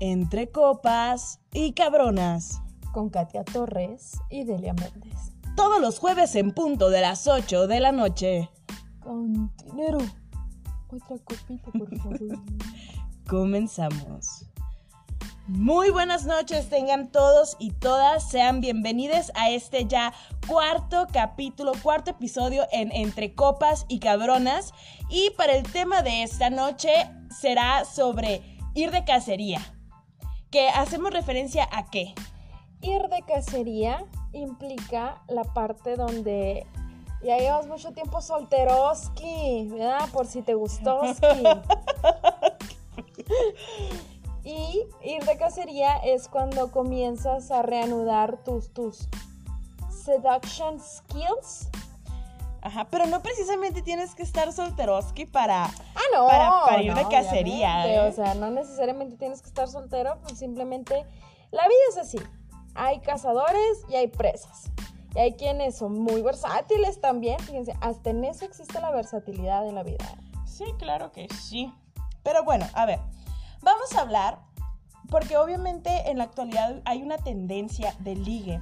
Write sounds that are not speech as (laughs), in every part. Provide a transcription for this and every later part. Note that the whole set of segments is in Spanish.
Entre copas y cabronas. Con Katia Torres y Delia Méndez. Todos los jueves en punto de las 8 de la noche. Con dinero. Otra copita, por favor. (laughs) Comenzamos. Muy buenas noches, tengan todos y todas, sean bienvenidos a este ya cuarto capítulo, cuarto episodio en Entre Copas y Cabronas. Y para el tema de esta noche será sobre ir de cacería. Que hacemos referencia a qué? Ir de cacería implica la parte donde ya llevas mucho tiempo solteroski, ¿verdad? Por si te gustó. (laughs) y ir de cacería es cuando comienzas a reanudar tus, tus seduction skills. Ajá, pero no precisamente tienes que estar solteroski para, ah, no, para, ir de cacería. ¿eh? O sea, no necesariamente tienes que estar soltero, pues simplemente la vida es así. Hay cazadores y hay presas. Y hay quienes son muy versátiles también. Fíjense, hasta en eso existe la versatilidad en la vida. Sí, claro que sí. Pero bueno, a ver, vamos a hablar, porque obviamente en la actualidad hay una tendencia de ligue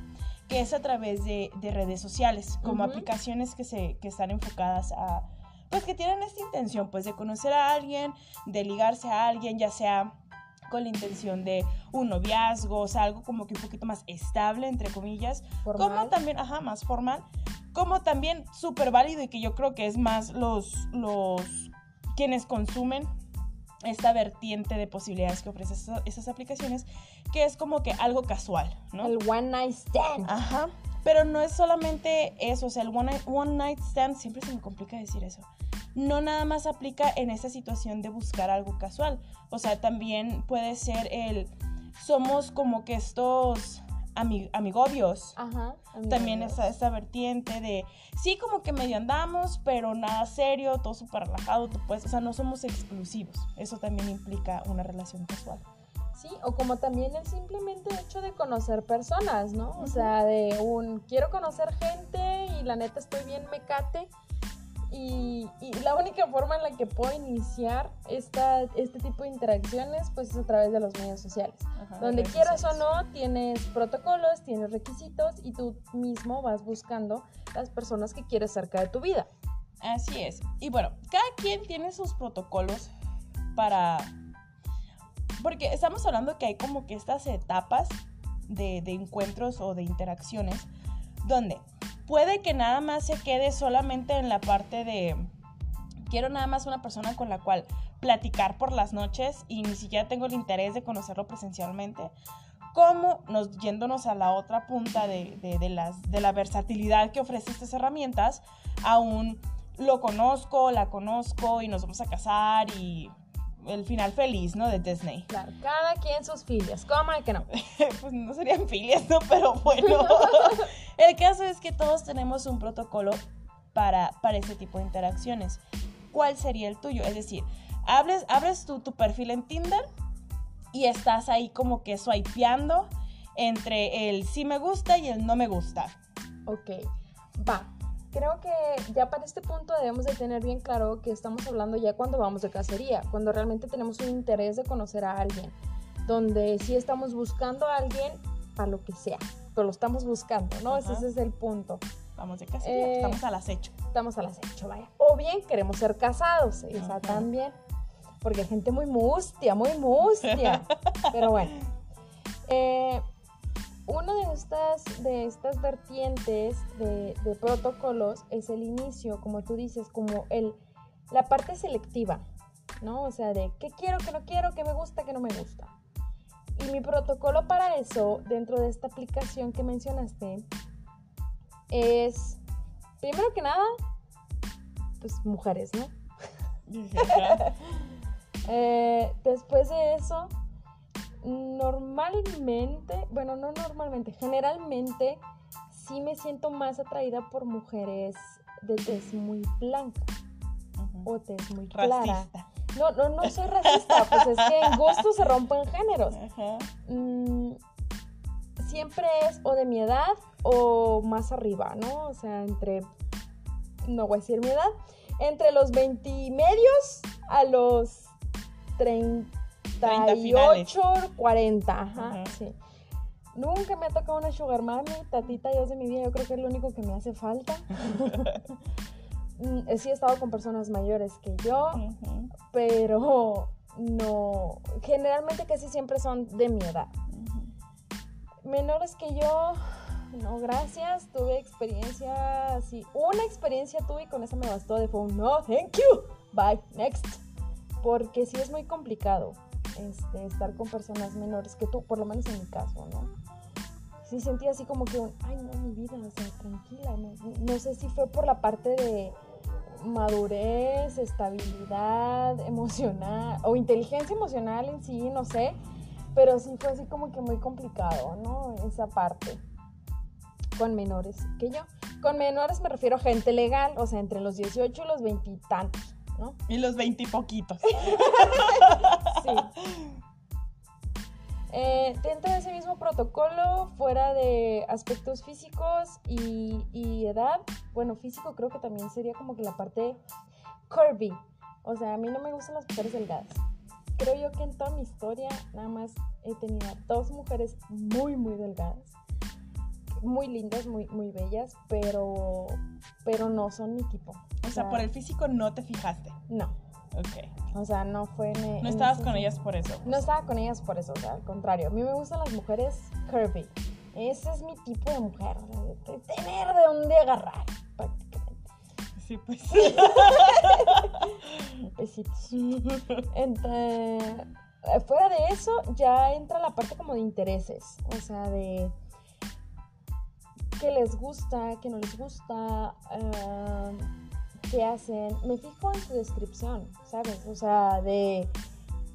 que es a través de, redes sociales, como aplicaciones que, se, que están enfocadas a, pues que tienen esta intención, pues de conocer a alguien, de ligarse a alguien, ya sea con la intención de un noviazgo, o sea, algo como que un poquito más estable, entre comillas, como también, ajá, más formal, como también súper válido y que yo creo que es más los, los quienes consumen esta vertiente de posibilidades que ofrecen esas, aplicaciones, que es como que algo casual, ¿no? El one night stand. Ajá. Pero no es solamente eso, o sea, el one night, one night stand, siempre se me complica decir eso. No nada más aplica en esa situación de buscar algo casual. O sea, también puede ser el, somos como que estos amigobios. Ajá. También esa, esa vertiente de, sí, como que medio andamos, pero nada serio, todo súper relajado, tú puedes, o sea, no somos exclusivos. Eso también implica una relación casual. Sí, o como también el simplemente hecho de conocer personas, ¿no? O sea, de un, quiero conocer gente y la neta estoy bien mecate y, la única forma en la que puedo iniciar esta, este tipo de interacciones pues es a través de los medios sociales. Donde quieras o no, tienes protocolos, tienes requisitos y tú mismo vas buscando las personas que quieres cerca de tu vida. Así es. Y bueno, cada quien tiene sus protocolos para... Porque estamos hablando que hay como que estas etapas de, de encuentros o de interacciones donde puede que nada más se quede solamente en la parte de quiero nada más una persona con la cual platicar por las noches y ni siquiera tengo el interés de conocerlo presencialmente, como nos yéndonos a la otra punta de, de, las, de la versatilidad que ofrece estas herramientas, aún lo conozco, la conozco y nos vamos a casar y el final feliz, ¿no? De Disney. (laughs) Claro, cada quien sus filias, ¿cómo es que no? pues no serían filias, ¿no? Pero bueno, (laughs) el caso es que todos tenemos un protocolo para, para ese tipo de interacciones. ¿Cuál sería el tuyo? Es decir, abres, abres tu, tu perfil en Tinder y estás ahí como que swipeando entre el sí me gusta y el no me gusta. Ok, va creo que ya para este punto debemos de tener bien claro que estamos hablando ya cuando vamos de cacería, cuando realmente tenemos un interés de conocer a alguien, donde sí estamos buscando a alguien para lo que sea, pero lo estamos buscando, ¿no? Ese, es el punto. Vamos de cacería, eh, estamos al acecho. Estamos al acecho, vaya. O bien queremos ser casados, esa también, porque hay gente muy mustia, muy mustia, (laughs) pero bueno. Eh, una de estas, de estas vertientes de, protocolos es el inicio, como tú dices, como el, la parte selectiva, ¿no? O sea, de qué quiero, qué no quiero, qué me gusta, qué no me gusta. Y mi protocolo para eso, dentro de esta aplicación que mencionaste, es, primero que nada, pues mujeres, ¿no? (laughs) Eh, después de eso, normalmente, bueno, no normalmente, generalmente sí me siento más atraída por mujeres de tez muy blanca o tez muy clara. No, no, no soy racista, pues es que en gusto se rompen géneros. Mm, siempre es o de mi edad o más arriba, ¿no? O sea, entre, no voy a decir mi edad, entre los 20 medios a los 30 38, 40, ajá, Ajá. sí. Nunca me ha tocado una sugar mami, tatita Dios de mi vida, yo creo que es lo único que me hace falta. (laughs) Mm, sí he estado con personas mayores que yo, pero no, generalmente casi siempre son de mi edad. Menores que yo, no, gracias, tuve experiencia así, una experiencia tuve y con esa me bastó de fue un no, thank you, bye, next. Porque sí es muy complicado este, estar con personas menores que tú, por lo menos en mi caso, ¿no? Sí sentí así como que un, ay no, mi vida, o sea, tranquila, no, no sé si fue por la parte de madurez, estabilidad emocional o inteligencia emocional en sí, no sé, pero sí fue así como que muy complicado, ¿no? Esa parte con menores que yo. Con menores me refiero a gente legal, o sea, entre los 18 y los 20 y tantos, ¿no? Y los veintipoquitos. (laughs) Sí. Eh, dentro de ese mismo protocolo, fuera de aspectos físicos y, y edad, bueno, físico creo que también sería como que la parte curvy. O sea, a mí no me gustan las mujeres delgadas. Creo yo que en toda mi historia nada más he tenido dos mujeres muy, muy delgadas. Muy lindas, muy, muy bellas, pero, pero no son mi tipo. O sea, por el físico no te fijaste. No, Ok. o sea, no fue en... No en estabas con ellas por eso. No estaba con ellas por eso, o sea, al contrario. A mí me gustan las mujeres curvy. Ese es mi tipo de mujer, de tener de dónde agarrar, prácticamente. Sí, pues. (laughs) Besitos. (laughs) Entre- eh, fuera de eso, ya entra la parte como de intereses, o sea, de qué les gusta, qué no les gusta, eh, qué hacen. Me fijo en su descripción, ¿sabes? O sea, de,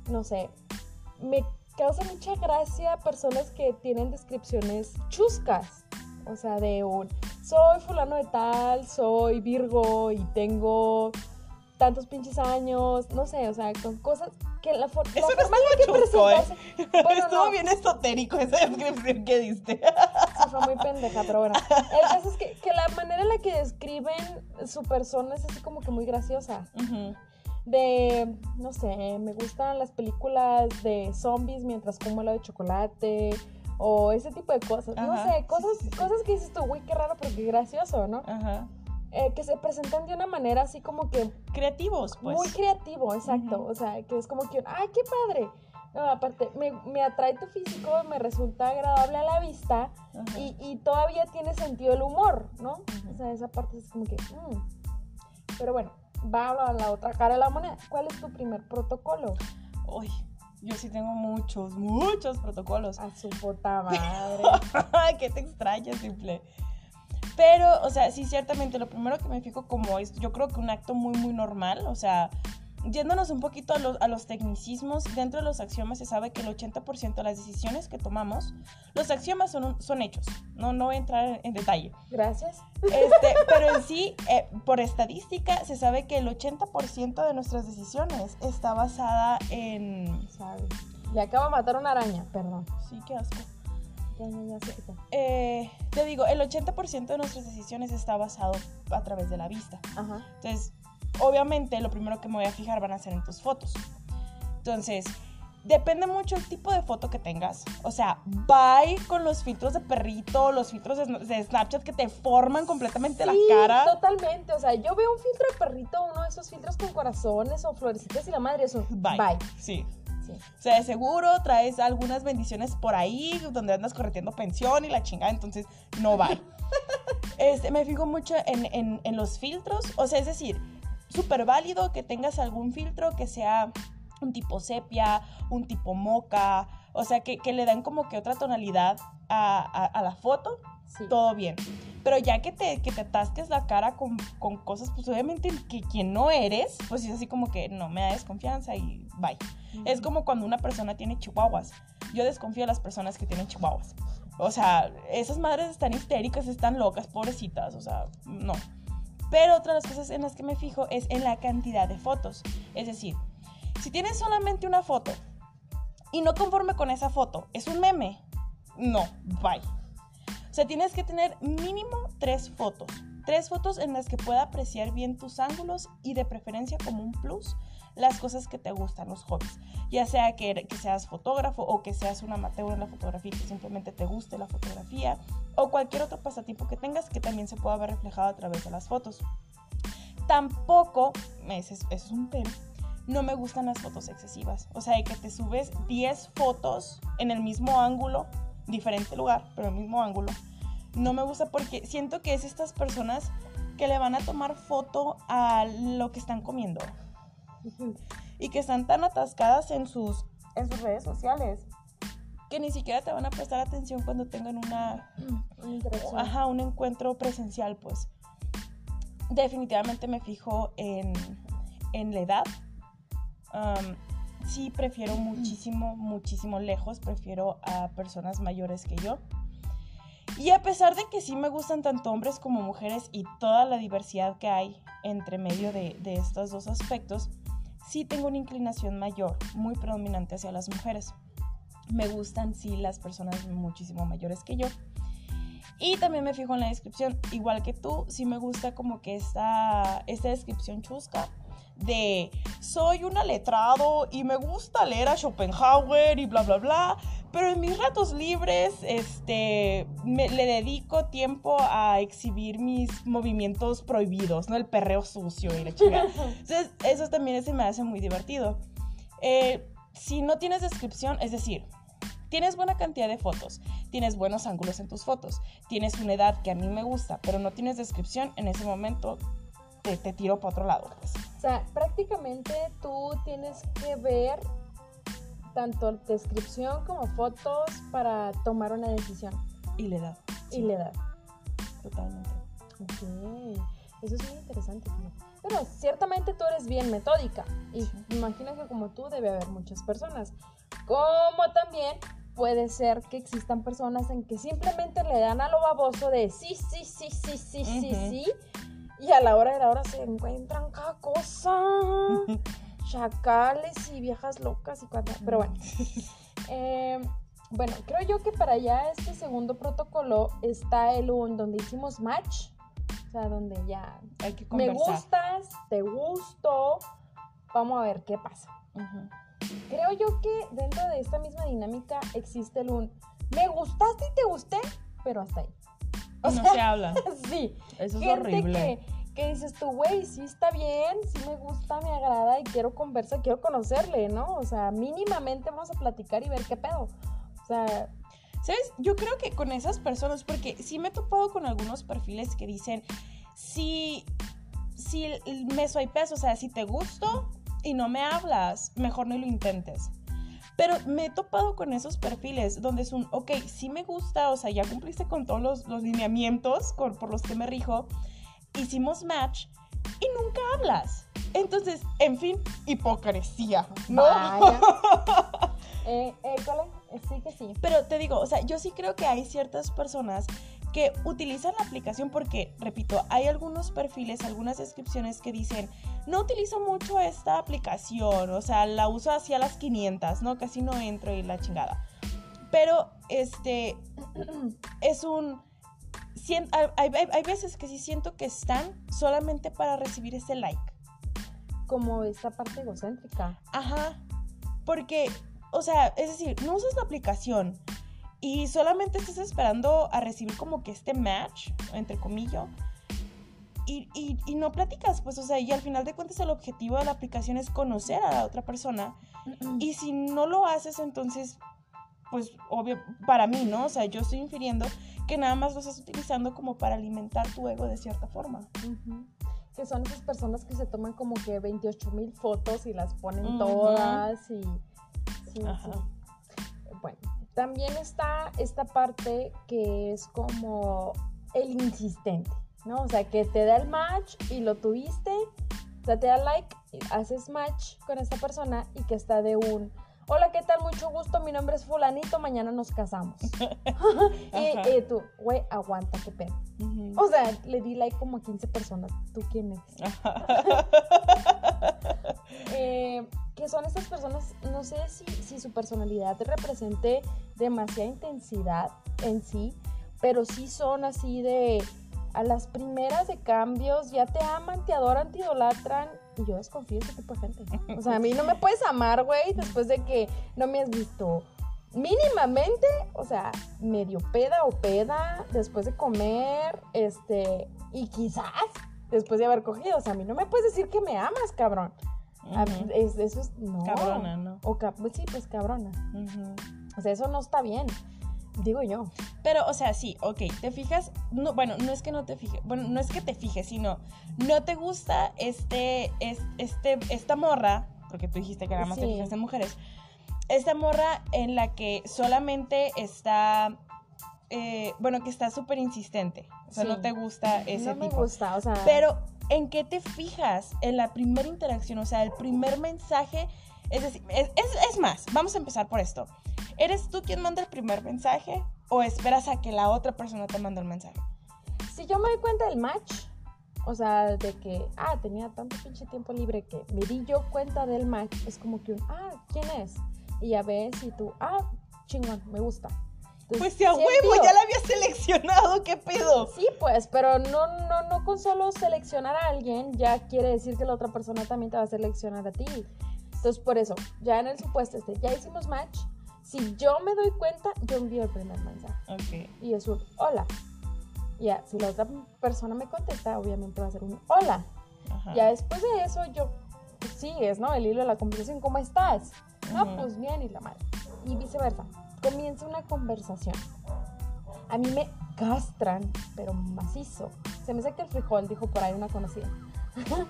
no sé, me causa mucha gracia personas que tienen descripciones chuscas, o sea, de un, soy fulano de tal, soy Virgo y tengo tantos pinches años, no sé, o sea, con cosas que la, for- la Eso no forma en la que ¿eh? Bueno, Estuvo no. bien esotérico esa descripción que diste. Fue muy pendeja, pero bueno. El caso es que, que la manera en la que describen su persona es así como que muy graciosa. Ujú. De, no sé, me gustan las películas de zombies mientras como helado de chocolate. O ese tipo de cosas. no sé, cosas, sí, sí. cosas que dices tú, güey, qué raro, pero qué gracioso, ¿no? Ajá. Eh, que se presentan de una manera así como que Creativos, pues. muy creativo, exacto. O sea, que es como que, ay, qué padre. No, aparte, me, me atrae tu físico, me resulta agradable a la vista y, y todavía tiene sentido el humor, ¿no? O sea, esa parte es como que... mm. Pero bueno, va a la otra cara de la moneda. ¿Cuál es tu primer protocolo? Uy, yo sí tengo muchos, muchos protocolos. A su puta (laughs) madre. Qué te extraña, simple. Pero, o sea, sí, ciertamente, lo primero que me fijo como es, yo creo que un acto muy, muy normal, o sea, yéndonos un poquito a los, a los tecnicismos, dentro de los axiomas se sabe que el 80% de las decisiones que tomamos, los axiomas son, un- son hechos, no, no voy a entrar en, en detalle. Gracias. Este, (laughs) pero en sí, eh, por estadística, se sabe que el 80% de nuestras decisiones está basada en... Sabe. Le acabo de matar una araña, perdón. Sí, qué asco. Ya. Eh, te digo, el 80% de nuestras decisiones está basado a través de la vista. Ajá. Entonces, obviamente, lo primero que me voy a fijar van a ser en tus fotos. Entonces, depende mucho el tipo de foto que tengas. O sea, bye con los filtros de perrito, los filtros de, Snapchat que te forman completamente la cara. totalmente. O sea, yo veo un filtro de perrito, uno de esos filtros con corazones o florecitas y la madre es un Bye. bye. Sí. Sí. O sea, de seguro traes algunas bendiciones por ahí donde andas correteando pensión y la chingada, entonces no va. (laughs) Este, me fijo mucho en, en- en los filtros, o sea, es decir, súper válido que tengas algún filtro que sea un tipo sepia, un tipo moca, o sea, que, que le dan como que otra tonalidad a, a- a la foto, Sí. todo bien. Pero ya que te, que te atasques la cara con, con cosas, pues obviamente que quien no eres, pues es así como que no me da desconfianza y bye. Es como cuando una persona tiene chihuahuas. Yo desconfío de las personas que tienen chihuahuas. O sea, esas madres están histéricas, están locas, pobrecitas. O sea, no. Pero otra de las cosas en las que me fijo es en la cantidad de fotos. Es decir, si tienes solamente una foto y no conforme con esa foto, es un meme, no, bye. O sea, tienes que tener mínimo tres fotos. Tres fotos en las que pueda apreciar bien tus ángulos y de preferencia como un plus las cosas que te gustan, los hobbies. Ya sea que, que seas fotógrafo o que seas un amateur en la fotografía y que simplemente te guste la fotografía o cualquier otro pasatiempo que tengas que también se pueda ver reflejado a través de las fotos. Tampoco, es, es un pero, no me gustan las fotos excesivas. O sea, de que te subes 10 fotos en el mismo ángulo, diferente lugar, pero el mismo ángulo. No me gusta porque siento que es estas personas que le van a tomar foto a lo que están comiendo. Y que están tan atascadas en sus, en sus redes sociales que ni siquiera te van a prestar atención cuando tengan una, (clears throat) ajá, un encuentro presencial, pues. Definitivamente me fijo en, en la edad. sí, prefiero muchísimo, muchísimo lejos. Prefiero a personas mayores que yo. Y a pesar de que sí me gustan tanto hombres como mujeres y toda la diversidad que hay entre medio de, de estos dos aspectos, sí tengo una inclinación mayor, muy predominante hacia las mujeres. Me gustan, sí, las personas muchísimo mayores que yo. Y también me fijo en la descripción, igual que tú, sí me gusta como que esta, esta descripción chusca de soy una letrado y me gusta leer a Schopenhauer y bla, bla, bla, pero en mis ratos libres este, me, le dedico tiempo a exhibir mis movimientos prohibidos, ¿no? El perreo sucio y la chica. (laughs) Entonces, eso también se me hace muy divertido. Eh, si no tienes descripción, es decir, tienes buena cantidad de fotos, tienes buenos ángulos en tus fotos, tienes una edad que a mí me gusta, pero no tienes descripción, en ese momento te, te tiro para otro lado. Pues. O sea, prácticamente tú tienes que ver tanto descripción como fotos para tomar una decisión. Y la edad. Y la edad. Totalmente. Ok, eso es muy interesante. Pero ciertamente tú eres bien metódica y imagino que como tú debe haber muchas personas. Como también puede ser que existan personas en que simplemente le dan a lo baboso de sí, sí, sí, sí, sí, sí, sí. Y a la hora de la hora se encuentran cada cosa. (laughs) chacales y viejas locas y cuantas. Pero bueno. (laughs) Em, bueno, creo yo que para ya este segundo protocolo está el un donde hicimos match. O sea, donde ya Hay que me gustas, te gusto. Vamos a ver qué pasa. Creo yo que dentro de esta misma dinámica existe el un me gustaste y te gusté, pero hasta ahí. O no sea, se habla. (laughs) sí. Eso es horrible. que, que dices tú, güey, sí está bien, sí me gusta, me agrada y quiero conversar, quiero conocerle, ¿no? O sea, mínimamente vamos a platicar y ver qué pedo. O sea, ¿Sabes? Yo creo que con esas personas, porque sí me he topado con algunos perfiles que dicen, si, si me swipeas, o sea, si te gusto y no me hablas, mejor no lo intentes. Pero me he topado con esos perfiles donde es un, ok, sí me gusta, o sea, ya cumpliste con todos los, los lineamientos por los que me rijo, hicimos match y nunca hablas. Entonces, en fin, hipocresía, ¿no? vaya. (laughs) eh, eh, ¿cuál es? Sí que sí. Pero te digo, o sea, yo sí creo que hay ciertas personas que utilizan la aplicación porque, repito, hay algunos perfiles, algunas descripciones que dicen, no utilizo mucho esta aplicación, o sea, la uso hacia las 500, ¿no? Casi no entro y la chingada. Pero, este, (clears throat) es un... Hay, hay- hay veces que sí siento que están solamente para recibir ese like. Como esta parte egocéntrica. Ajá. Porque, o sea, es decir, no usas la aplicación y solamente estás esperando a recibir como que este match, entre comillas, y, y- y no platicas, pues, o sea, y al final de cuentas el objetivo de la aplicación es conocer a la otra persona. Y si no lo haces, entonces, pues, obvio, para mí, ¿no? O sea, yo estoy infiriendo que nada más lo estás utilizando como para alimentar tu ego de cierta forma. Que son esas personas que se toman como que 28 mil fotos y las ponen todas y... sí, Ajá. sí. Bueno, también está esta parte que es como el insistente, ¿no? O sea, que te da el match y lo tuviste, o sea, te da like, haces match con esta persona y que está de un... Hola, ¿qué tal? Mucho gusto, mi nombre es fulanito, mañana nos casamos. (laughs) (laughs) y, y tú, güey, aguanta, qué pena. O sea, le di like como a 15 personas. ¿Tú quién eres? (laughs) Eh, que son estas personas, no sé si, si su personalidad te represente demasiada intensidad en sí, pero sí son así de, a las primeras de cambios ya te aman, te adoran, te idolatran. Yo desconfío de ese tipo de gente. (laughs) O sea, a mí no me puedes amar, güey, después de que no me has visto mínimamente, o sea, medio peda o peda, después de comer, este, y quizás después de haber cogido. O sea, a mí no me puedes decir que me amas, cabrón. A mí, Ujú. es- eso es, no. Cabrona, ¿no? O pues sí, pues cabrona. O sea, eso no está bien. Digo yo. Pero, o sea, sí, ok, te fijas, no, bueno, no es que no te fijes, bueno, no es que te fijes, sino no te gusta este, es- este, esta morra, porque tú dijiste que nada más te fijas en mujeres, esta morra en la que solamente está, eh, bueno, que está súper insistente, o sea, Sí. no te gusta ese no me tipo. gusta, o sea. Pero, ¿en qué te fijas? En la primera interacción, o sea, el primer mensaje. Es decir, es, es- es más, vamos a empezar por esto. ¿Eres tú quien manda el primer mensaje o esperas a que la otra persona te mande el mensaje? si yo me doy cuenta del match, o sea, de que, ah, tenía tanto pinche tiempo libre que me di yo cuenta del match, es como que un, ah, ¿quién es? Y ya ves y tú, ah, chingón, me gusta. Entonces, Pues si a huevo, ya la había seleccionado, ¿qué pedo? Sí, pues, pero no, no, no con solo seleccionar a alguien ya quiere decir que la otra persona también te va a seleccionar a ti. Entonces, por eso, ya en el supuesto este, ya hicimos match. Si yo me doy cuenta, yo envío el primer mensaje. Ok. Y es un hola. Ya, si la otra persona me contesta, obviamente va a ser un hola. Ajá. Ya después de eso, yo pues, sigues, ¿no? El hilo de la conversación, ¿cómo estás? No, pues bien, y la madre. Y viceversa. Comienza una conversación. A mí me castran, pero macizo. Se me saca el frijol, dijo por ahí una conocida. (laughs)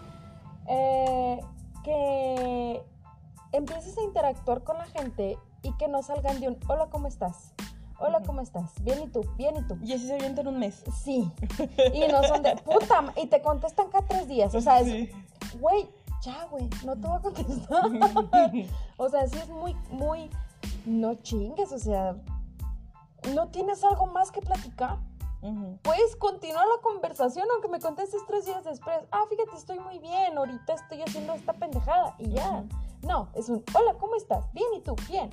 Eh, que empieces a interactuar con la gente y que no salgan de un hola, ¿cómo estás? Hola. ¿cómo estás? Bien, ¿y tú? Bien, ¿y tú? Y así se avienta en un mes. Sí. Y no son de (laughs) puta. Y te contestan cada tres días. O sea, es, Sí. güey, ya, güey, no te voy a contestar. (laughs) o sea, sí es muy, muy. No chingues, o sea. ¿No tienes algo más que platicar? Puedes continuar la conversación aunque me contestes tres días después. Ah, fíjate, estoy muy bien. Ahorita estoy haciendo esta pendejada. Y ya. No, es un hola, ¿cómo estás? Bien, ¿y tú? Bien.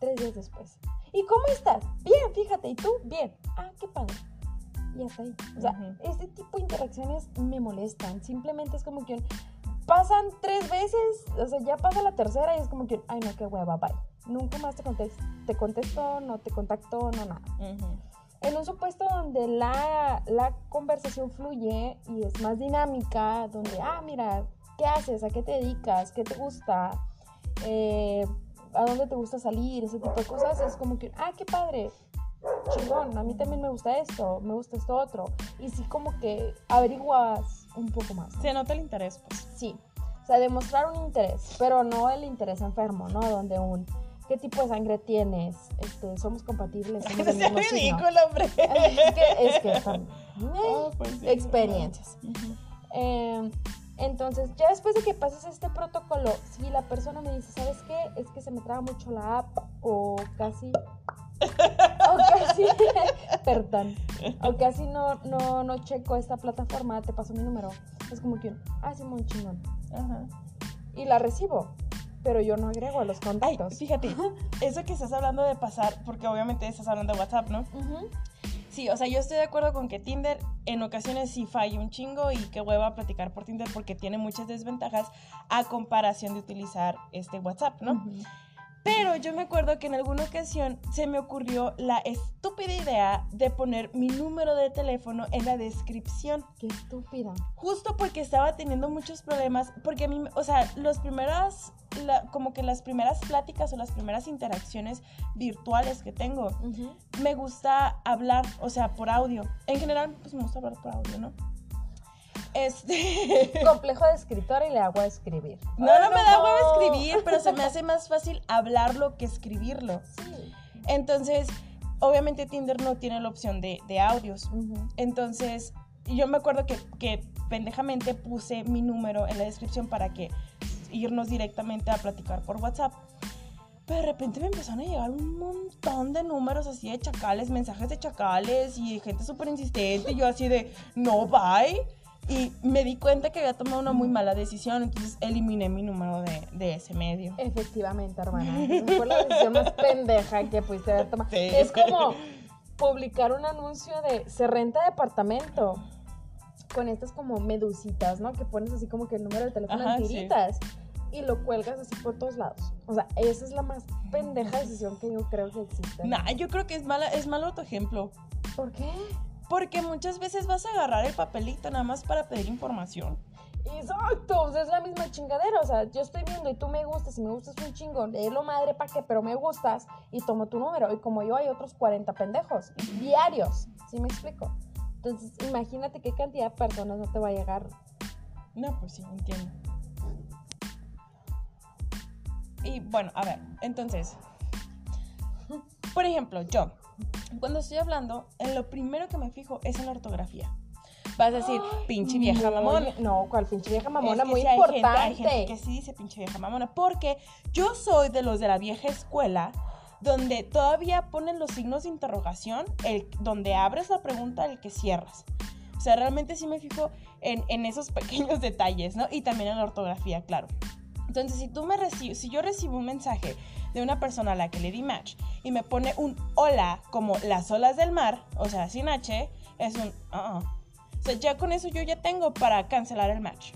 Tres días después. ¿Y cómo estás? Bien, fíjate, ¿y tú? Bien. Ah, qué padre. Y hasta ahí. O sea, este tipo de interacciones me molestan. Simplemente es como que pasan tres veces, o sea, ya pasa la tercera y es como que, ay, no, qué hueva, bye. Nunca más te contesto, te contesto, no te contacto, no nada. En un supuesto donde la, la conversación fluye y es más dinámica, donde, ah, mira, ¿qué haces? ¿A qué te dedicas? ¿Qué te gusta? Eh, ¿A dónde te gusta salir? Ese tipo de cosas. Es como que, ah, qué padre. Chingón, a mí también me gusta esto, me gusta esto otro. Y sí como que averiguas un poco más. ¿no? Se nota el interés, pues. Sí. O sea, demostrar un interés, pero no el interés enfermo, ¿no? Donde un, ¿qué tipo de sangre tienes? Este, somos compatibles, somos (laughs) signo. ridículo, hombre. Es que, es que están (laughs) Oh, pues sí. experiencias. Ujú. Eh, entonces, ya después de que pases este protocolo, si la persona me dice, ¿sabes qué? Es que se me traba mucho la app o casi... o casi... (laughs) perdón. O casi no, no, no checo esta plataforma, te paso mi número. Es como que, ah, sí, muy chingón. Ajá. Y la recibo, pero yo no agrego a los Ay, contactos. fíjate, (laughs) eso que estás hablando de pasar, porque obviamente estás hablando de WhatsApp, ¿no? Ujú. Sí, o sea, yo estoy de acuerdo con que Tinder en ocasiones sí falla un chingo y que hueva platicar por Tinder porque tiene muchas desventajas a comparación de utilizar este WhatsApp, ¿no? Pero yo me acuerdo que en alguna ocasión se me ocurrió la estúpida idea de poner mi número de teléfono en la descripción. Qué estúpida. Justo porque estaba teniendo muchos problemas, porque a mí, o sea, los primeras, la- como que las primeras pláticas o las primeras interacciones virtuales que tengo, me gusta hablar, o sea, por audio. En general, pues me gusta hablar por audio, ¿no? Este... (laughs) Complejo de escritora y le hago a escribir. No, no me da huevo escribir, pero se me (laughs) hace más fácil hablarlo que escribirlo. Sí. Entonces, obviamente Tinder no tiene la opción de, de audios. Entonces, yo me acuerdo que, que pendejamente puse mi número en la descripción para que irnos directamente a platicar por WhatsApp. Pero de repente me empezaron a llegar un montón de números así de chacales, mensajes de chacales y gente súper insistente. Y yo así de, no, bye. Y me di cuenta que había tomado una muy mala decisión, entonces eliminé mi número de, de ese medio. Efectivamente, hermana. Fue la decisión más pendeja que pudiste haber tomado. Sí. Es como, publicar un anuncio de se renta departamento con estas como medusitas, ¿no? Que pones así como que el número de teléfono Ajá, en sí. tiritas y lo cuelgas así por todos lados. O sea, esa es la más pendeja decisión que yo creo que existe. Nah, yo creo que es mala, es malo tu ejemplo. ¿Por qué? Porque muchas veces vas a agarrar el papelito nada más para pedir información. Exacto, o sea, es la misma chingadera. O sea, yo estoy viendo y tú me gustas y me gustas un chingo. lo madre pa' qué, pero me gustas y tomo tu número. Y como yo, hay otros 40 pendejos diarios. ¿Sí me explico? Entonces, imagínate qué cantidad de personas no te va a llegar. No, pues sí, entiendo. Y bueno, a ver, entonces, por ejemplo, yo, cuando estoy hablando, en lo primero que me fijo es en la ortografía. Vas a decir, pinche vieja mamona. No, cual pinche vieja mamona, Es que muy sí hay gente- importante. hay gente que sí dice pinche vieja mamona, porque yo soy de los de la vieja escuela donde todavía ponen los signos de interrogación, el, donde abres la pregunta, el que cierras. O sea, realmente sí me fijo en, en esos (laughs) pequeños detalles, ¿no? Y también en la ortografía, claro. Entonces, si tú me recibes, si yo recibo un mensaje de una persona a la que le di match y me pone un hola como las olas del mar, o sea, sin H, es un uh O sea, ya con eso yo ya tengo para cancelar el match.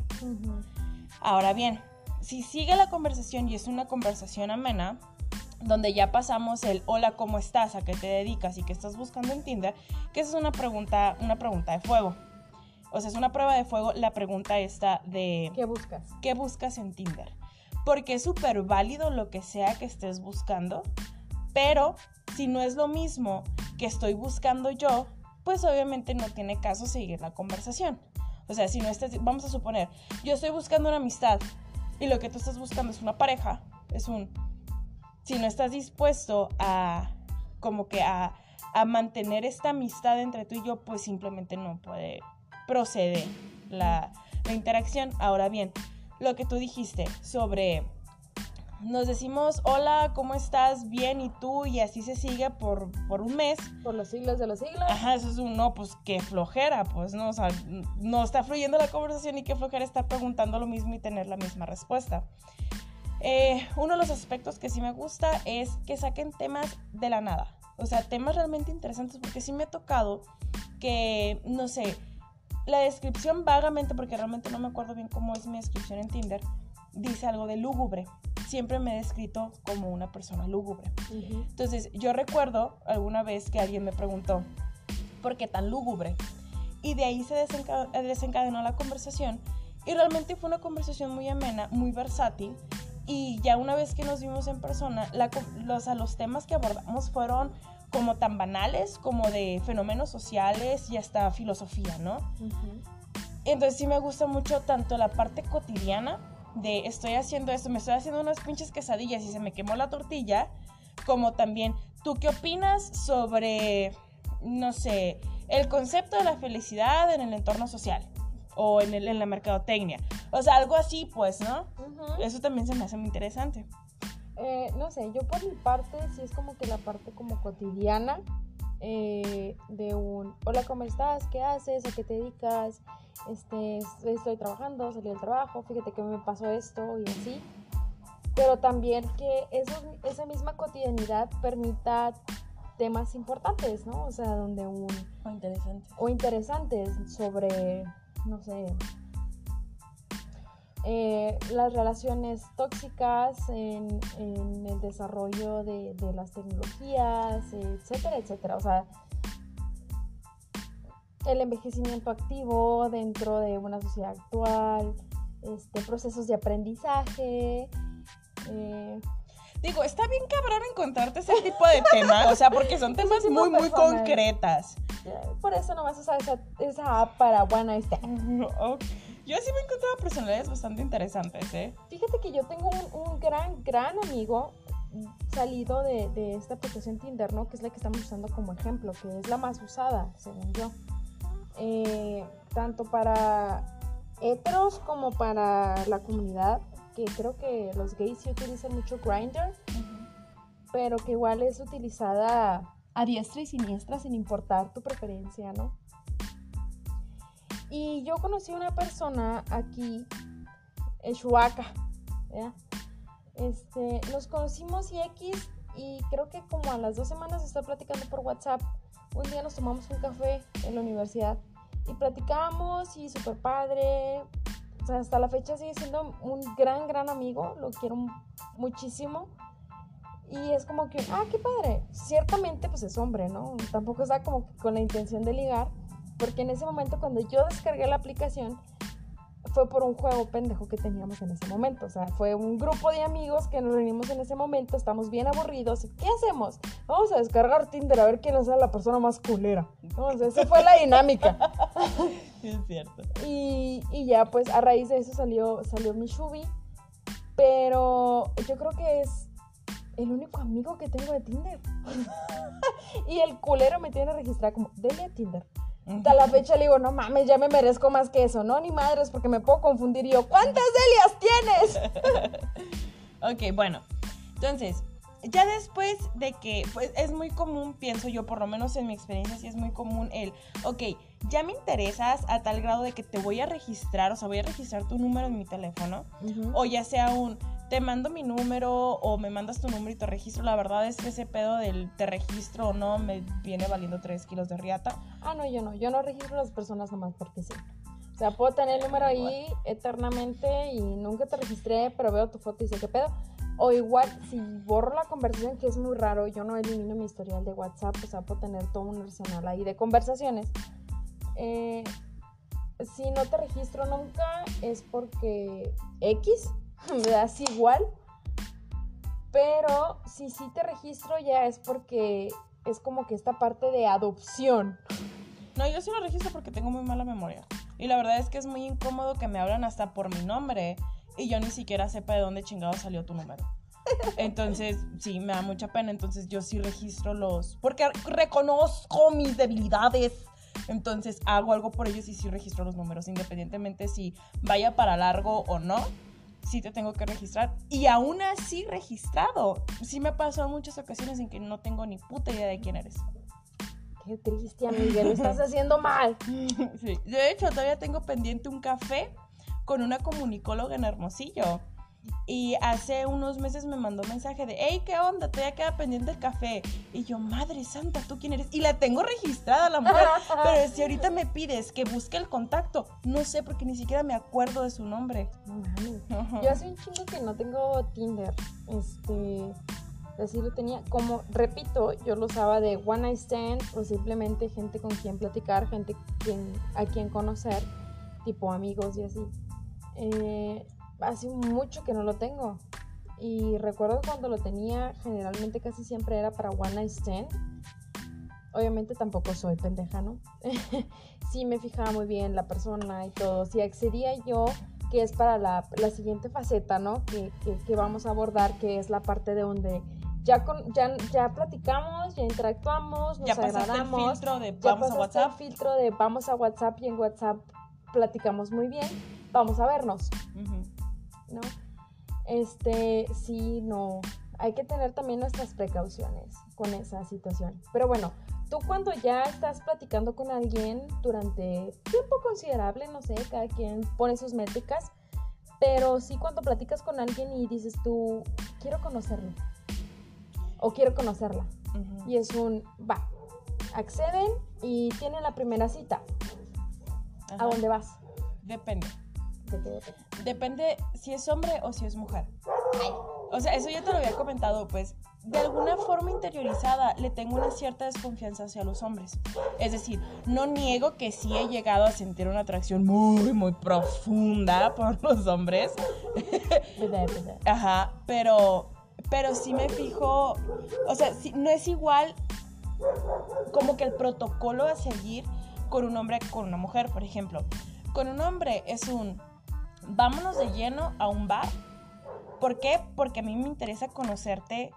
Ahora bien, si sigue la conversación y es una conversación amena, donde ya pasamos el hola, ¿cómo estás? ¿A qué te dedicas? y qué estás buscando en Tinder, que esa es una pregunta, una pregunta de fuego. O sea, es una prueba de fuego la pregunta esta de ¿Qué buscas? ¿qué buscas en Tinder? Porque es súper válido lo que sea que estés buscando, pero si no es lo mismo que estoy buscando yo, pues obviamente no tiene caso seguir la conversación. O sea, si no estás, vamos a suponer, yo estoy buscando una amistad y lo que tú estás buscando es una pareja, es un, si no estás dispuesto a, como que a, a mantener esta amistad entre tú y yo, pues simplemente no puede proceder la, la interacción. Ahora bien, lo que tú dijiste sobre nos decimos hola, ¿cómo estás? Bien, ¿y tú? Y así se sigue por, por un mes. Por los siglos de los siglos. Ajá, eso es un no, pues qué flojera, pues no, o sea, no está fluyendo la conversación y qué flojera estar preguntando lo mismo y tener la misma respuesta. Eh, uno de los aspectos que sí me gusta es que saquen temas de la nada, o sea, temas realmente interesantes, porque sí me ha tocado que, no sé, la descripción vagamente, porque realmente no me acuerdo bien cómo es mi descripción en Tinder, dice algo de lúgubre. Siempre me he descrito como una persona lúgubre. Entonces, yo recuerdo alguna vez que alguien me preguntó, ¿por qué tan lúgubre? Y de ahí se desenca- desencadenó la conversación. Y realmente fue una conversación muy amena, muy versátil. Y ya una vez que nos vimos en persona, la co- los, a los temas que abordamos fueron como tan banales, como de fenómenos sociales y hasta filosofía, ¿no? Ujú. Entonces sí me gusta mucho tanto la parte cotidiana de estoy haciendo esto, me estoy haciendo unas pinches quesadillas y se me quemó la tortilla, como también tú qué opinas sobre, no sé, el concepto de la felicidad en el entorno social o en, el- en la mercadotecnia. O sea, algo así, pues, ¿no? Ujú. Eso también se me hace muy interesante. Eh, no sé, yo por mi parte, sí es como que la parte como cotidiana eh, de un, hola, ¿cómo estás? ¿Qué haces? ¿A qué te dedicas? Este, es- estoy trabajando, salí del trabajo, fíjate que me pasó esto y así. Pero también que esos- esa misma cotidianidad permita temas importantes, ¿no? O sea, donde un, Muy interesante. o interesantes sobre, no sé, eh, las relaciones tóxicas en, en el desarrollo de, de las tecnologías, etcétera, etcétera. O sea, el envejecimiento activo dentro de una sociedad actual, este, procesos de aprendizaje. eh, Digo, está bien cabrón encontrarte ese tipo de temas, o sea, porque son (laughs) temas muy, muy concretas. por eso nomás usar esa, esa app para One Night Stand. Yo sí me he encontrado personalidades bastante interesantes, ¿eh? Fíjate que yo tengo un, un gran, gran amigo salido de, de esta aplicación Tinder, ¿no? Que es la que estamos usando como ejemplo, que es la más usada, según yo. Eh, tanto para heteros como para la comunidad, que creo que los gays sí utilizan mucho Grindr, pero que igual es utilizada a diestra y siniestra sin importar tu preferencia, ¿no? Y yo conocí a una persona aquí, en Shuaca, ¿ya? Este, nos conocimos y X, y creo que como a las dos semanas estoy platicando por WhatsApp, un día nos tomamos un café en la universidad y platicamos y súper padre. O sea, hasta la fecha sigue siendo un gran, gran amigo, lo quiero muchísimo. Y es como que, ah, qué padre. Ciertamente, pues es hombre, ¿no? Tampoco está como con la intención de ligar, porque en ese momento cuando yo descargué la aplicación, fue por un juego pendejo que teníamos en ese momento. O sea, fue un grupo de amigos que nos reunimos en ese momento, estamos bien aburridos. ¿Qué hacemos? Vamos a descargar Tinder a ver quién es la persona más culera. Entonces, esa fue la dinámica. (laughs) es cierto. Y, y, ya, pues a raíz de eso salió, salió mi Shubi. Pero yo creo que es el único amigo que tengo de Tinder. (laughs) y el culero me tiene registrada como, dele a Tinder. Hasta la fecha le digo, no mames, ya me merezco más que eso. No, ni madres, porque me puedo confundir. Yo, ¿cuántas Delias tienes? (laughs) ok, bueno. Entonces, ya después de que, pues es muy común, pienso yo, por lo menos en mi experiencia, sí es muy común el, ok, ya me interesas a tal grado de que te voy a registrar, o sea, voy a registrar tu número en mi teléfono, o ya sea un, te mando mi número o me mandas tu número y te registro. La verdad es que ese pedo del te registro o no me viene valiendo 3 kilos de riata. Ah, no, yo no. Yo no registro a las personas nomás porque sí. O sea, puedo tener el número ahí eternamente y nunca te registré, pero veo tu foto y sé qué pedo. O igual, si borro la conversación, que es muy raro, yo no elimino mi historial de WhatsApp, o sea, puedo tener todo un arsenal ahí de conversaciones. Eh, si no te registro nunca es porque X, (laughs) me das igual. Pero si sí te registro ya es porque es como que esta parte de adopción. No, yo sí lo registro porque tengo muy mala memoria. Y la verdad es que es muy incómodo que me hablan hasta por mi nombre y yo ni siquiera sepa de dónde chingado salió tu número. (laughs) Entonces, sí, me da mucha pena. Entonces, yo sí registro los. Porque reconozco mis debilidades. Entonces, hago algo por ellos y sí registro los números, independientemente si vaya para largo o no sí te tengo que registrar. Y aún así registrado. Sí me pasó en muchas ocasiones en que no tengo ni puta idea de quién eres. Qué triste, amiga, lo estás haciendo mal. (laughs) Sí. De hecho, todavía tengo pendiente un café con una comunicóloga en Hermosillo. Y hace unos meses me mandó un mensaje de, hey, ¿qué onda? Todavía queda pendiente el café. Y yo, madre santa, ¿tú quién eres? Y la tengo registrada la mujer. (laughs) pero si ahorita me pides que busque el contacto, no sé porque ni siquiera me acuerdo de su nombre. Yo hace un chingo que no tengo Tinder. Este, así lo tenía. Como, repito, yo lo usaba de one night stand o simplemente gente con quien platicar, gente quien, a quien conocer, tipo amigos y así. Eh, hace mucho que no lo tengo. Y recuerdo cuando lo tenía, generalmente casi siempre era para One Night Stand. Obviamente tampoco soy pendeja, ¿no? (laughs) sí me fijaba muy bien la persona y todo. Si accedía yo, que es para la, la siguiente faceta, ¿no? Que, que, vamos a abordar, que es la parte de donde ya, con, ya, ya platicamos, ya interactuamos, nos ya agradamos. El filtro de vamos a WhatsApp. El filtro de vamos a WhatsApp y en WhatsApp platicamos muy bien. Vamos a vernos. ¿No? Este, sí, no. Hay que tener también nuestras precauciones con esa situación. Pero bueno, tú cuando ya estás platicando con alguien durante tiempo considerable, no sé, cada quien pone sus métricas, pero sí cuando platicas con alguien y dices tú, quiero conocerlo o quiero conocerla. Y es un, va, acceden y tienen la primera cita. ¿A dónde vas? Depende. Depende si es hombre o si es mujer. O sea, eso ya te lo había comentado, pues de alguna forma interiorizada le tengo una cierta desconfianza hacia los hombres. Es decir, no niego que sí he llegado a sentir una atracción muy, muy profunda por (laughs) los hombres. Ajá, pero, pero sí me fijo, o sea, no es igual como que el protocolo a seguir con un hombre que con una mujer, por ejemplo. Con un hombre es un vámonos de lleno a un bar. ¿Por qué? Porque a mí me interesa conocerte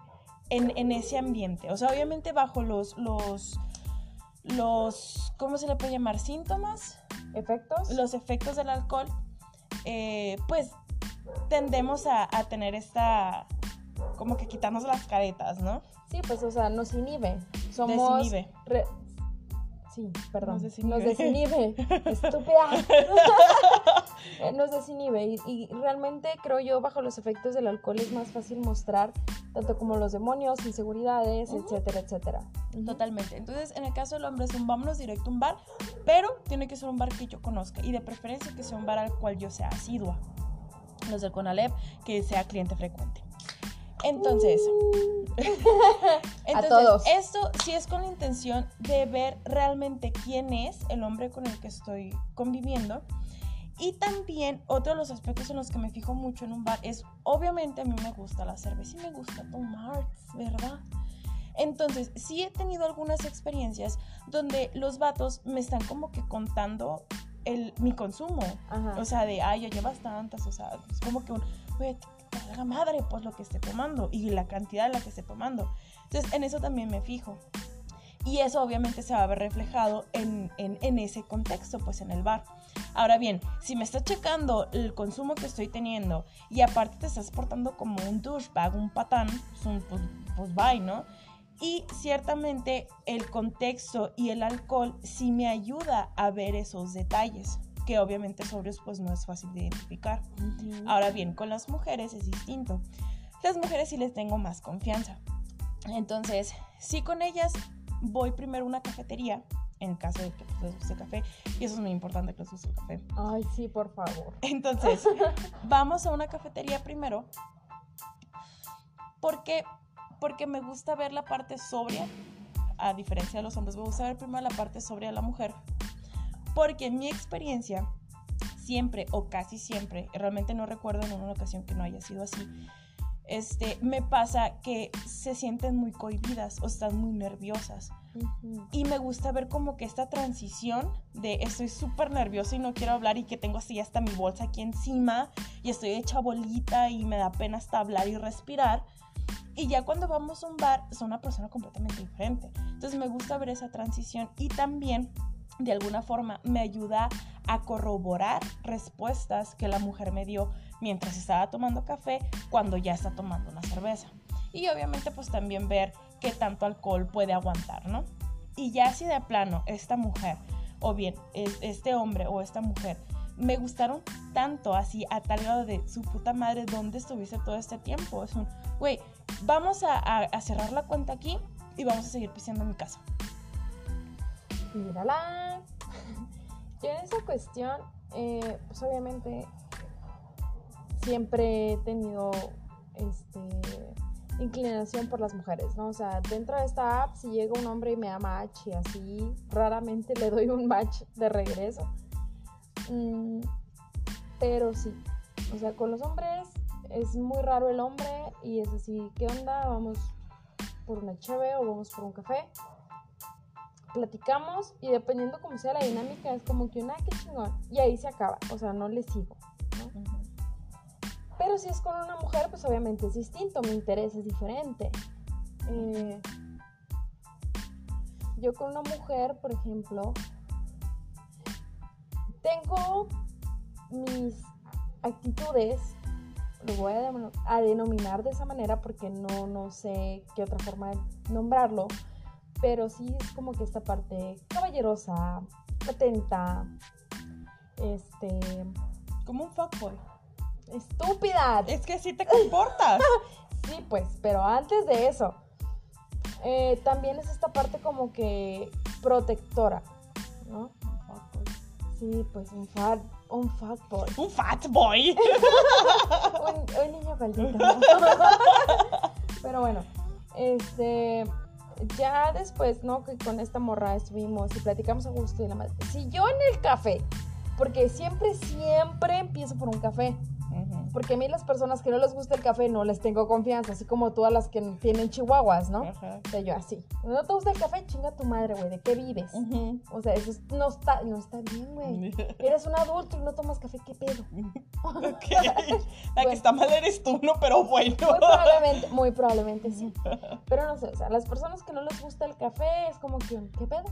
en, ese ambiente. O sea, obviamente bajo los, los, los, ¿cómo se le puede llamar? Síntomas. Efectos. Los efectos del alcohol. Eh, pues tendemos a, tener esta, como que quitarnos las caretas, ¿no? Sí, pues, o sea, nos inhibe. Somos... Desinhibe. Sí, perdón. Nos desinhibe. Nos desinhibe. (laughs) Estúpida. (laughs) nos desinhibe y, y realmente creo yo bajo los efectos del alcohol es más fácil mostrar tanto como los demonios, inseguridades, Ujú. etcétera, etcétera. Ujú. Totalmente. Entonces, en el caso del hombre es un vámonos directo a un bar, pero tiene que ser un bar que yo conozca y de preferencia que sea un bar al cual yo sea asidua. Los del Conalep, que sea cliente frecuente. Entonces, (laughs) entonces todos. esto sí es con la intención de ver realmente quién es el hombre con el que estoy conviviendo. Y también otro de los aspectos en los que me fijo mucho en un bar es, obviamente a mí me gusta la cerveza y me gusta tomar, ¿verdad? Entonces, sí he tenido algunas experiencias donde los vatos me están como que contando el, mi consumo. Ajá. O sea, de, ay, ya llevas tantas, o sea, es como que un, güey, valga madre, pues lo que esté tomando y la cantidad de la que esté tomando. Entonces, en eso también me fijo. Y eso obviamente se va a ver reflejado en, en, en ese contexto, pues en el bar. Ahora bien, si me estás checando el consumo que estoy teniendo y aparte te estás portando como un douchebag, un patán, pues, un- pues, pues bye, ¿no? Y ciertamente el contexto y el alcohol sí me ayuda a ver esos detalles, que obviamente sobrios pues no es fácil de identificar. Ahora bien, con las mujeres es distinto. Las mujeres sí les tengo más confianza. Entonces, sí con ellas voy primero a una cafetería, en caso de que les guste el café, y eso es muy importante que les guste el café. Ay, sí, por favor. (laughs) Entonces, vamos a una cafetería primero. Porque, porque me gusta ver la parte sobria, a diferencia de los hombres, me gusta ver primero la parte sobria de la mujer. Porque en mi experiencia, siempre o casi siempre, realmente no recuerdo en una ocasión que no haya sido así, este, me pasa que se sienten muy cohibidas o están muy nerviosas. Y me gusta ver como que esta transición de estoy súper nerviosa y no quiero hablar y que tengo así hasta mi bolsa aquí encima y estoy hecha bolita y me da pena hasta hablar y respirar. Y ya cuando vamos a un bar, son una persona completamente diferente. Entonces me gusta ver esa transición y también de alguna forma me ayuda a corroborar respuestas que la mujer me dio mientras estaba tomando café cuando ya está tomando una cerveza. Y obviamente pues también ver qué tanto alcohol puede aguantar, ¿no? Y ya si de plano esta mujer, o bien es- este hombre o esta mujer, me gustaron tanto así a tal grado de su puta madre, ¿dónde estuviste todo este tiempo? Es un, güey, vamos a, cerrar la cuenta aquí y vamos a seguir pisando mi casa. Mírala. (laughs) Yo en esa cuestión, eh, pues obviamente siempre he tenido este inclinación por las mujeres, ¿no? O sea, dentro de esta app, si llega un hombre y me da match y así, raramente le doy un match de regreso. Mm, pero sí, o sea, con los hombres es muy raro el hombre y es así, ¿qué onda? Vamos por una cheve o vamos por un café platicamos y dependiendo cómo sea la dinámica es como que una que chingón y ahí se acaba, o sea, no le sigo. Pero si es con una mujer, pues obviamente es distinto, mi interés es diferente. Eh, yo con una mujer, por ejemplo, tengo mis actitudes, lo voy a denominar de esa manera porque no, no sé qué otra forma de nombrarlo, pero sí es como que esta parte caballerosa, atenta, este, Como un fuckboy. estúpida. Es que así te comportas. (laughs) Sí, pues, pero antes de eso, eh, también es esta parte como que protectora, ¿no? Sí, pues un fat, un fat boy. un fat boy. (laughs) un, un niño gordito. (laughs) ya después, ¿no? Que con esta morra estuvimos y platicamos a gusto y la madre. Si yo en el café, porque siempre, siempre empiezo por un café. Porque a mí las personas que no les gusta el café no les tengo confianza, así como todas las que tienen chihuahuas, ¿no? O sea, yo así. ¿No te gusta el café? Chinga tu madre, güey. ¿De qué vives? O sea, eso es- no, está, no está bien, güey. (laughs) Eres un adulto y no tomas café, ¿qué pedo? (laughs) (laughs) Ok. La que está mal eres tú, no, pero bueno. Muy probablemente, muy probablemente sí. Pero no sé, o sea, las personas que no les gusta el café es como que, ¿qué pedo?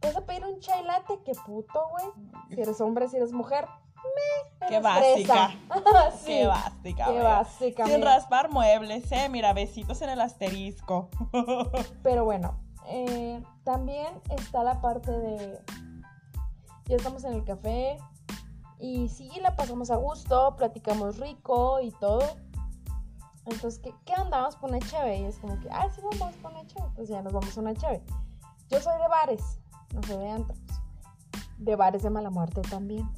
¿Te vas a pedir un chai latte? ¡Qué puto, güey! Si eres hombre, si eres mujer, me. Qué básica. (laughs) sí, Qué básica. Qué básica. Sin mira. raspar muebles, eh. Mira, besitos en el asterisco. (laughs) Pero bueno, eh, también está la parte de. Ya estamos en el café Y sí, la pasamos a gusto, platicamos rico y todo. Entonces, ¿qué, qué andamos por una cheve? Y es como que, ah, sí, vamos por una cheve. Entonces ya nos vamos a una cheve. Yo soy de bares, no soy de antros. De bares de mala muerte también.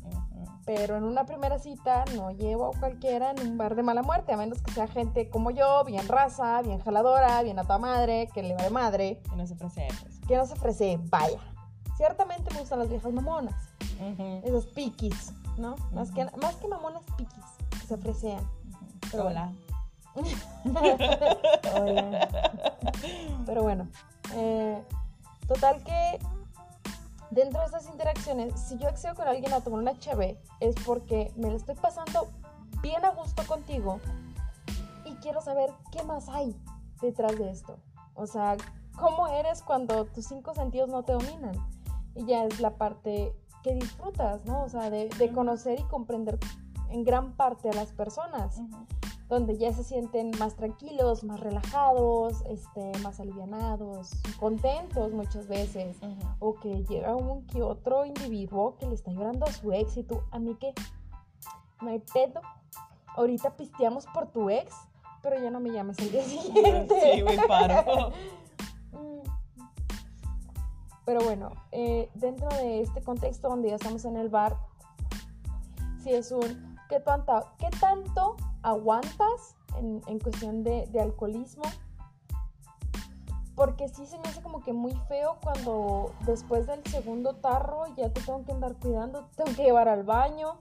Pero en una primera cita no llevo a cualquiera en un bar de mala muerte, a menos que sea gente como yo, bien raza, bien jaladora, bien a toda madre, que le va de madre. Que no se ofrece. Pues. Que no se ofrece, vaya. Ciertamente me gustan las viejas mamonas. Esos piquis, ¿no? más, que, más que mamonas piquis, que se ofrecean. Pero Hola. (laughs) Hola. Pero bueno. Eh, total que dentro de esas interacciones, si yo accedo con alguien a tomar una cheve, es porque me lo estoy pasando bien a gusto contigo y quiero saber qué más hay detrás de esto. O sea, cómo eres cuando tus cinco sentidos no te dominan. Y ya es la parte que disfrutas, ¿no? O sea, de, conocer y comprender en gran parte a las personas donde ya se sienten más tranquilos, más relajados, este, más alivianados, contentos muchas veces, o que llega un que otro individuo que le está llorando a su ex y tú, a mí que no hay pedo, ahorita pisteamos por tu ex, pero ya no me llames el día (laughs) siguiente. Sí, muy paro. (laughs) Mm. pero bueno, eh, dentro de este contexto donde ya estamos en el bar, si es un, ¿qué tanto, qué tanto aguantas en, cuestión de, alcoholismo. Porque sí se me hace como que muy feo cuando después del segundo tarro ya te tengo que andar cuidando, te tengo que llevar al baño.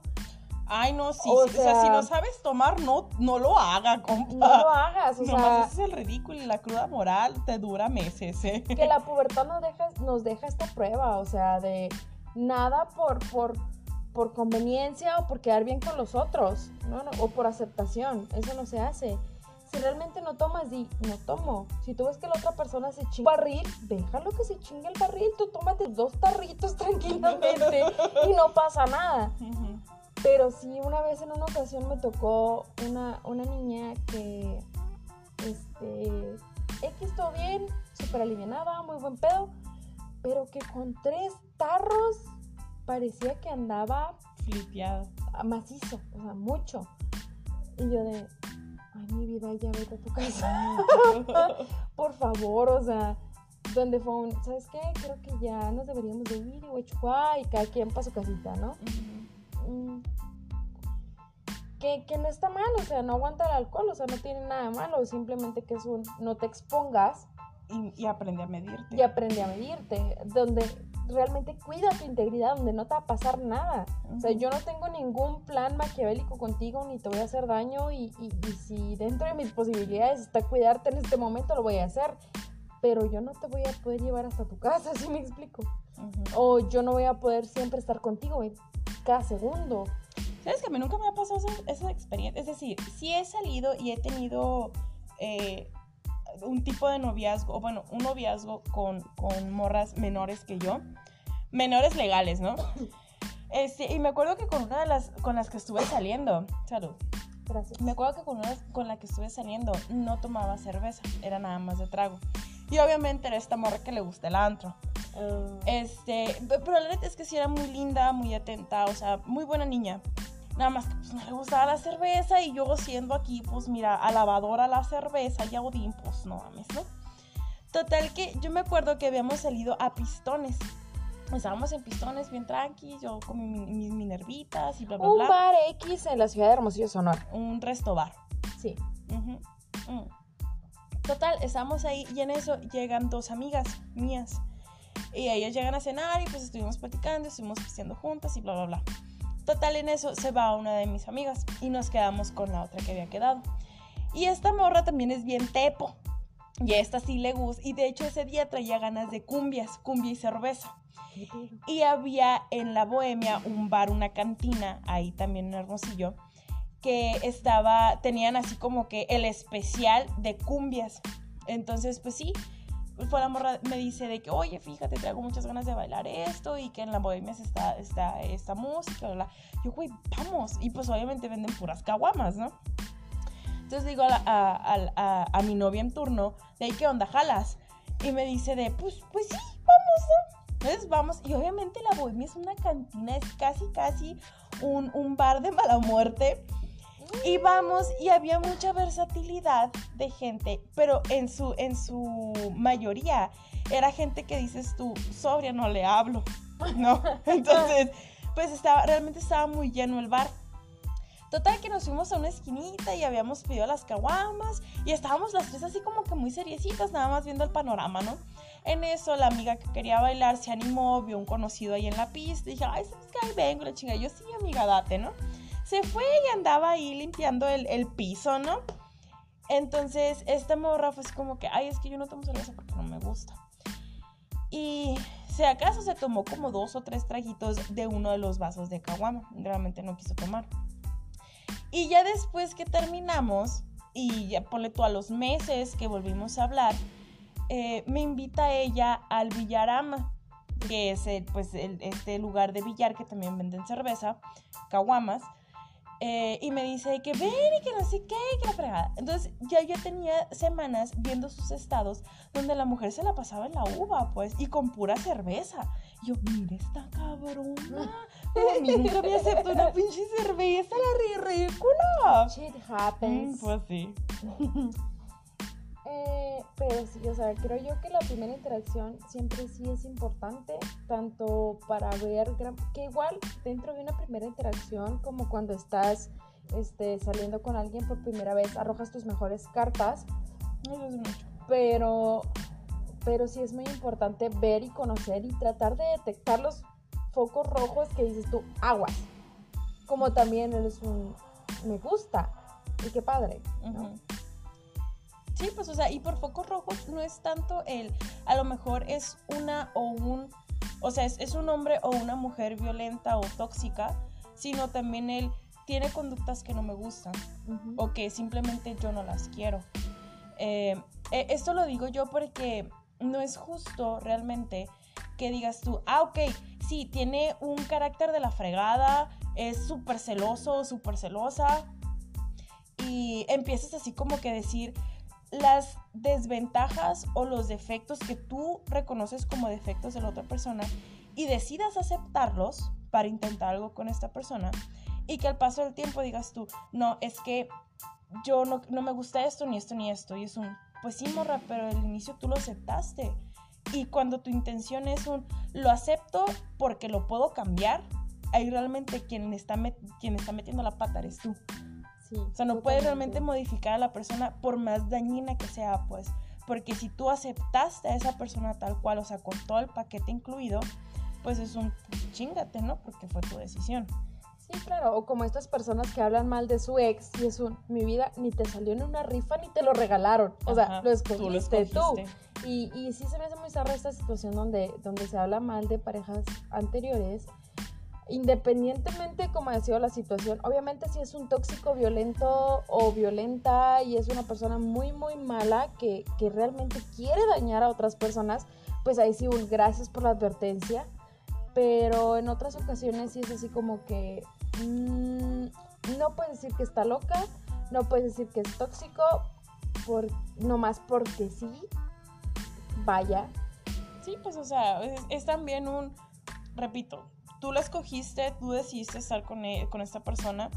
Ay, no, sí, o, sea, si no sabes tomar, no, no lo hagas, compa. No lo hagas, o sea. es el ridículo y la cruda moral te dura meses, ¿eh? Que la pubertad nos deja, nos deja esta prueba, o sea, de nada por, por, por conveniencia o por quedar bien con los otros, ¿no? o por aceptación. Eso no se hace. Si realmente no tomas, di, no tomo. Si tú ves que la otra persona se chinga el barril, déjalo que se chingue el barril. Tú tómate dos tarritos (laughs) tranquilamente y no pasa nada. Pero sí, una vez en una ocasión me tocó una, una niña que, este, X todo bien, súper alivianada, muy buen pedo, pero que con tres tarros parecía que andaba flipeado, macizo, o sea, mucho. Y yo de, ay, mi vida, ya vete a tu casa. (laughs) Por favor, o sea, donde fue un, ¿sabes qué? Creo que ya nos deberíamos de ir y y cada quien para su casita, ¿no? Mm. que, que, no está mal, o sea, no aguanta el alcohol, o sea, no tiene nada malo, simplemente que es un, no te expongas. Y, y aprende a medirte. Y aprende a medirte, donde realmente cuida tu integridad, donde no te va a pasar nada. O sea, yo no tengo ningún plan maquiavélico contigo, ni te voy a hacer daño, y, y, si dentro de mis posibilidades está cuidarte en este momento, lo voy a hacer. Pero yo no te voy a poder llevar hasta tu casa, (laughs) ¿sí me explico? O yo no voy a poder siempre estar contigo cada segundo. ¿Sabes que a mí nunca me ha pasado esa, experiencia? Es decir, sí he salido y he tenido eh, un tipo de noviazgo, o bueno, un noviazgo con, con morras menores que yo, menores legales, ¿no? (coughs) Este, y me acuerdo que con una de las con las que estuve saliendo, salud. Gracias. Me acuerdo que con una con la que estuve saliendo no tomaba cerveza, era nada más de trago. Y obviamente era esta morra que le gusta el antro. Ah. Este, pero la neta es que sí era muy linda, muy atenta, o sea, muy buena niña. Nada más que pues no le gustaba la cerveza y yo siendo aquí, pues mira, alabadora la cerveza y a Odín, pues no mames, ¿no? Total que yo me acuerdo que habíamos salido a pistones. Estábamos en pistones bien tranqui, yo con mis, minervitas y bla, bla, bla. Un bar X en la ciudad de Hermosillo, Sonora. Un resto bar. Sí. Mm. Total, estamos ahí y en eso llegan dos amigas mías. Y ellas llegan a cenar y pues estuvimos platicando, estuvimos pisteando juntas y bla, bla, bla. Total, en eso se va una de mis amigas y nos quedamos con la otra que había quedado. Y esta morra también es bien tepo. Y esta sí le gusta. Y de hecho ese día traía ganas de cumbias, cumbia y cerveza. Y había en la Bohemia un bar, una cantina, ahí también en Hermosillo, que estaba, tenían así como que el especial de cumbias. Entonces, pues sí, fue la morra, me dice de que, oye, fíjate, traigo muchas ganas de bailar esto y que en la bohemia está, está esta música, bla, Yo, güey, vamos. Y pues obviamente venden puras caguamas, ¿no? Entonces digo a, a, mi novia en turno, de ahí, ¿qué onda, jalas? Y me dice de, pues, pues sí, vamos, ¿no? Entonces vamos, y obviamente la Bohemia es una cantina, es casi, casi un, un bar de mala muerte. Y vamos, y había mucha versatilidad de gente, pero en su, en su mayoría era gente que dices tú, sobria, no le hablo, ¿no? (laughs) Entonces, pues estaba, realmente estaba muy lleno el bar. Total que nos fuimos a una esquinita y habíamos pedido las caguamas y estábamos las tres así como que muy seriecitas, nada más viendo el panorama, ¿no? En eso la amiga que quería bailar se animó, vio un conocido ahí en la pista y dije, ay, ¿sabes qué? Ahí vengo, la chinga. Yo sí, amiga, date, ¿no? Se fue y andaba ahí limpiando el, piso, ¿no? Entonces, esta morra fue como que, ay, es que yo no tomo cerveza porque no me gusta. Y si acaso se tomó como dos o tres trajitos de uno de los vasos de caguama. Realmente no quiso tomar. Y ya después que terminamos, y ya ponle tú a los meses que volvimos a hablar, eh, me invita ella al Villarama, que es pues, este lugar de billar que también venden cerveza, caguamas. Eh, y me dice que ven y que no sé qué, que la fregada. Entonces ya yo tenía semanas viendo sus estados donde la mujer se la pasaba en la uva, pues, y con pura cerveza. Y yo, mire esta cabrona. A mí nunca me aceptó una (laughs) pinche cerveza, la ridícula. Shit happens. Mm, pues sí. (laughs) Eh, pero sí, o sea, creo yo que la primera interacción siempre sí es importante, tanto para ver, que igual dentro de una primera interacción, como cuando estás este, saliendo con alguien por primera vez, arrojas tus mejores cartas. Pero, pero sí es muy importante ver y conocer y tratar de detectar los focos rojos que dices tú, aguas. Como también eres un me gusta y qué padre. ¿no? Sí, pues, o sea, y por focos rojos no es tanto el, a lo mejor es una o un, o sea, es, un hombre o una mujer violenta o tóxica, sino también él tiene conductas que no me gustan o que simplemente yo no las quiero. Eh, e, esto lo digo yo porque no es justo realmente que digas tú, ah, ok, sí, tiene un carácter de la fregada, es súper celoso, súper celosa, y empiezas así como que decir, las desventajas o los defectos que tú reconoces como defectos de la otra persona y decidas aceptarlos para intentar algo con esta persona y que al paso del tiempo digas tú, no, es que yo no, me gusta esto, ni esto, ni esto. Y es un, pues sí, morra, pero al inicio tú lo aceptaste. Y cuando tu intención es un, lo acepto porque lo puedo cambiar, ahí realmente quien está, quien está metiendo la pata eres tú o sea, no puedes realmente modificar a la persona por más dañina que sea, pues. Porque si tú aceptaste a esa persona tal cual, o sea, con todo el paquete incluido, pues es un chingate, ¿no? Porque fue tu decisión. Sí, claro, o como estas personas que hablan mal de su ex y es un, mi vida ni te salió en una rifa ni te lo regalaron, o sea, lo escogiste tú. Y, y sí se me hace muy zarra esta situación donde, donde se habla mal de parejas anteriores independientemente como ha sido la situación, obviamente si es un tóxico violento o violenta y es una persona muy muy mala que, realmente quiere dañar a otras personas, pues ahí sí, gracias por la advertencia, pero en otras ocasiones sí es así como que mm, no puedes decir que está loca, no puedes decir que es tóxico, por, más porque sí, vaya. Sí, pues o sea, es también un, repito, tú la escogiste, tú decidiste estar con, e, con esta persona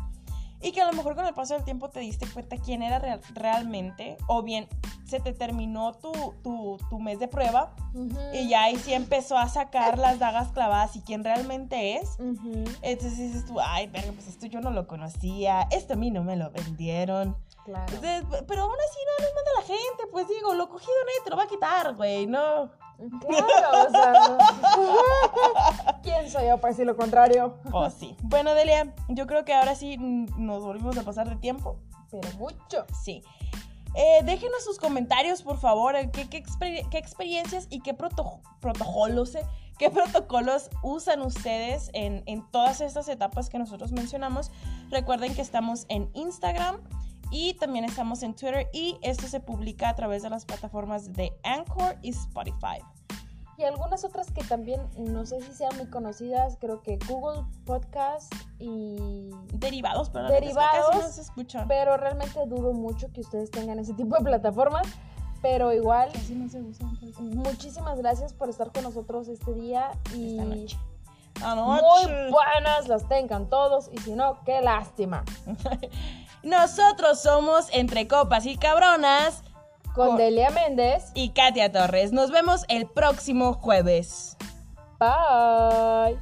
y que a lo mejor con el paso del tiempo te diste cuenta quién era realmente, o bien se te terminó tu, tu, tu mes de prueba y ya ahí sí empezó a sacar las dagas clavadas y quién realmente es. Entonces dices tú, ay, verga, pues esto yo no lo conocía, esto a mí no me lo vendieron. Claro. pero aún así no nos manda la gente, pues digo, lo cogido nadie te lo va a quitar, güey, no. Claro, o sea, (laughs) ¿quién soy yo para decir lo contrario? Oh, sí. Bueno, Delia, yo creo que ahora sí nos volvimos a pasar de tiempo. Pero mucho. Sí. Eh, déjenos sus comentarios, por favor. ¿Qué, qué, experiencias y qué protocolos, eh, qué protocolos usan ustedes en, en todas estas etapas que nosotros mencionamos? Recuerden que estamos en Instagram, y también estamos en Twitter y esto se publica a través de las plataformas de Anchor y Spotify. Y algunas otras que también no sé si sean muy conocidas, creo que Google Podcast y derivados, pero derivados, no se escuchan. Pero realmente dudo mucho que ustedes tengan ese tipo de plataformas. Pero igual, Casi no se usan. pues. muchísimas gracias por estar con nosotros este día y Esta noche. muy buenas las tengan todos y si no, qué lástima. (laughs) Nosotros somos Entre Copas y Cabronas Con Con- Delia Méndez. y Katia Torres. Nos vemos el próximo jueves. Bye.